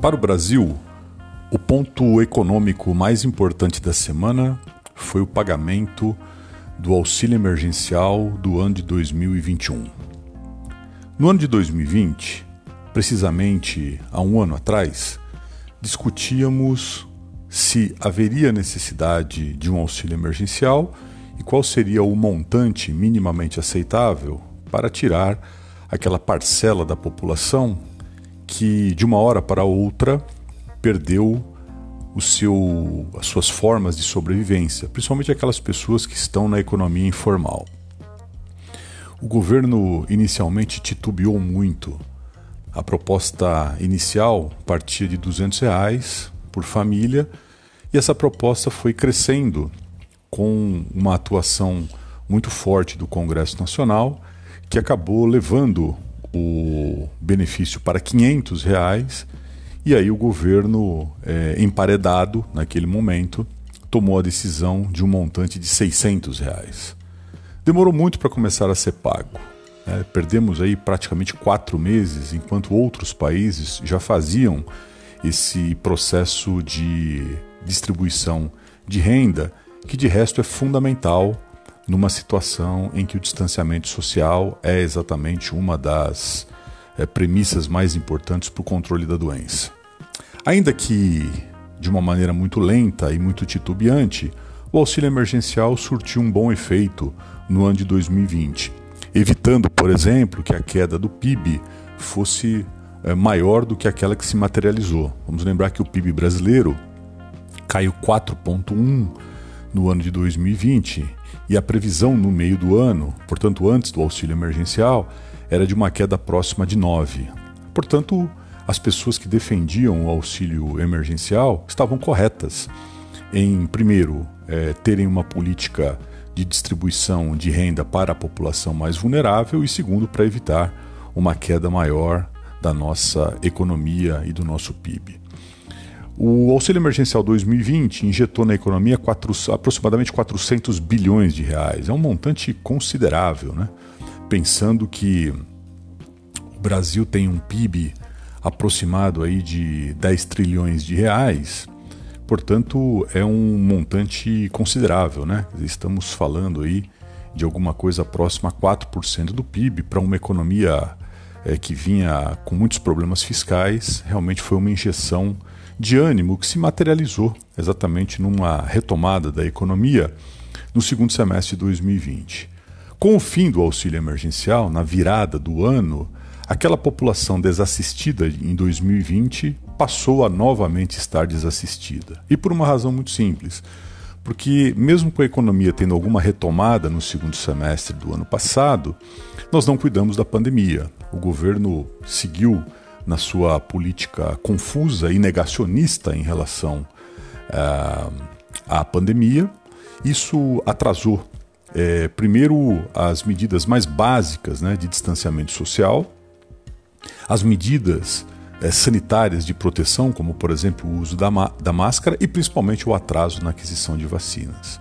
Para o Brasil, o ponto econômico mais importante da semana foi o pagamento do auxílio emergencial do ano de 2021. No ano de 2020, precisamente há um ano atrás, discutíamos se haveria necessidade de um auxílio emergencial e qual seria o montante minimamente aceitável para tirar aquela parcela da população que de uma hora para outra perdeu o seu, as suas formas de sobrevivência, principalmente aquelas pessoas que estão na economia informal. O governo inicialmente titubeou muito. A proposta inicial partia de 200 reais por família e essa proposta foi crescendo com uma atuação muito forte do Congresso Nacional que acabou levando o benefício para 500 reais e aí o governo, é, emparedado naquele momento, tomou a decisão de um montante de 600 reais. Demorou muito para começar a ser pago. Né? Perdemos aí praticamente quatro meses, enquanto outros países já faziam esse processo de distribuição de renda, que de resto é fundamental numa situação em que o distanciamento social é exatamente uma das é, premissas mais importantes para o controle da doença. Ainda que de uma maneira muito lenta e muito titubeante, o auxílio emergencial surtiu um bom efeito no ano de 2020, evitando, por exemplo, que a queda do PIB fosse é, maior do que aquela que se materializou. Vamos lembrar que o PIB brasileiro caiu 4,1 no ano de 2020 e a previsão no meio do ano, portanto antes do auxílio emergencial, era de uma queda próxima de 9. Portanto, as pessoas que defendiam o auxílio emergencial estavam corretas em, primeiro, é, terem uma política de distribuição de renda para a população mais vulnerável e, segundo, para evitar uma queda maior da nossa economia e do nosso PIB. O auxílio emergencial 2020 injetou na economia quatro, aproximadamente 400 bilhões de reais. É um montante considerável, né? Pensando que o Brasil tem um PIB aproximado aí de 10 trilhões de reais, portanto é um montante considerável, né? Estamos falando aí de alguma coisa próxima a 4% do PIB para uma economia é, que vinha com muitos problemas fiscais, realmente foi uma injeção de ânimo que se materializou exatamente numa retomada da economia no segundo semestre de 2020. Com o fim do auxílio emergencial, na virada do ano, aquela população desassistida em 2020 passou a novamente estar desassistida. E por uma razão muito simples. Porque, mesmo com a economia tendo alguma retomada no segundo semestre do ano passado, nós não cuidamos da pandemia. O governo seguiu na sua política confusa e negacionista em relação uh, à pandemia. Isso atrasou, é, primeiro, as medidas mais básicas né, de distanciamento social, as medidas é, sanitárias de proteção, como, por exemplo, o uso da, da máscara e principalmente o atraso na aquisição de vacinas.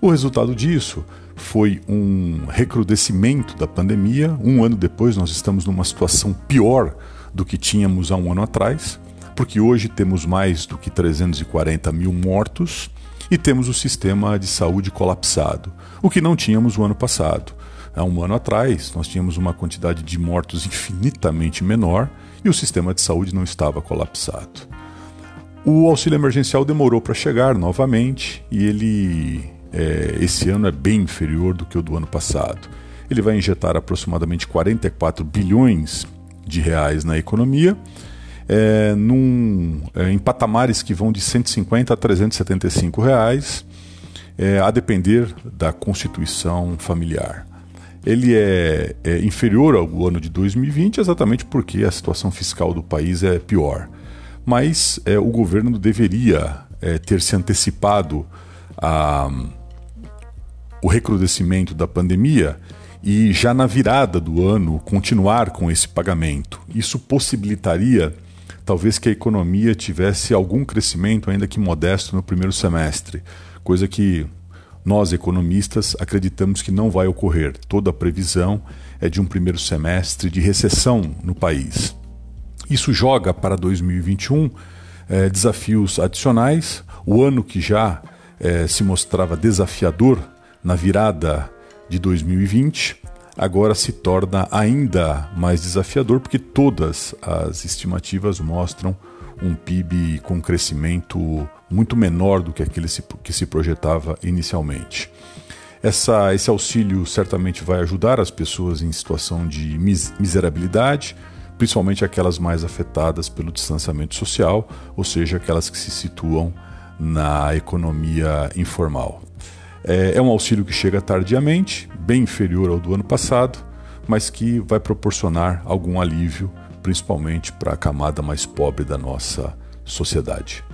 O resultado disso foi um recrudescimento da pandemia. Um ano depois, nós estamos numa situação pior do que tínhamos há um ano atrás, porque hoje temos mais do que 340 mil mortos e temos o sistema de saúde colapsado, o que não tínhamos o ano passado. Há um ano atrás, nós tínhamos uma quantidade de mortos infinitamente menor e o sistema de saúde não estava colapsado. O auxílio emergencial demorou para chegar novamente e ele, é, esse ano, é bem inferior do que o do ano passado. Ele vai injetar aproximadamente 44 bilhões de reais na economia, é, num, é, em patamares que vão de 150 a 375 reais, é, a depender da constituição familiar. Ele é, é, inferior ao ano de 2020 exatamente porque a situação fiscal do país é pior. Mas é, o governo deveria é, ter se antecipado a, o recrudescimento da pandemia e já na virada do ano continuar com esse pagamento. Isso possibilitaria talvez que a economia tivesse algum crescimento, ainda que modesto, no primeiro semestre, coisa que nós economistas acreditamos que não vai ocorrer. Toda a previsão é de um primeiro semestre de recessão no país. Isso joga para 2021 é, desafios adicionais. O ano que já é, se mostrava desafiador na virada de 2020, agora se torna ainda mais desafiador porque todas as estimativas mostram um PIB com crescimento muito menor do que aquele que se projetava inicialmente. Essa, esse auxílio certamente vai ajudar as pessoas em situação de miserabilidade, principalmente aquelas mais afetadas pelo distanciamento social, ou seja, aquelas que se situam na economia informal. É, é um auxílio que chega tardiamente, bem inferior ao do ano passado, mas que vai proporcionar algum alívio, principalmente para a camada mais pobre da nossa sociedade.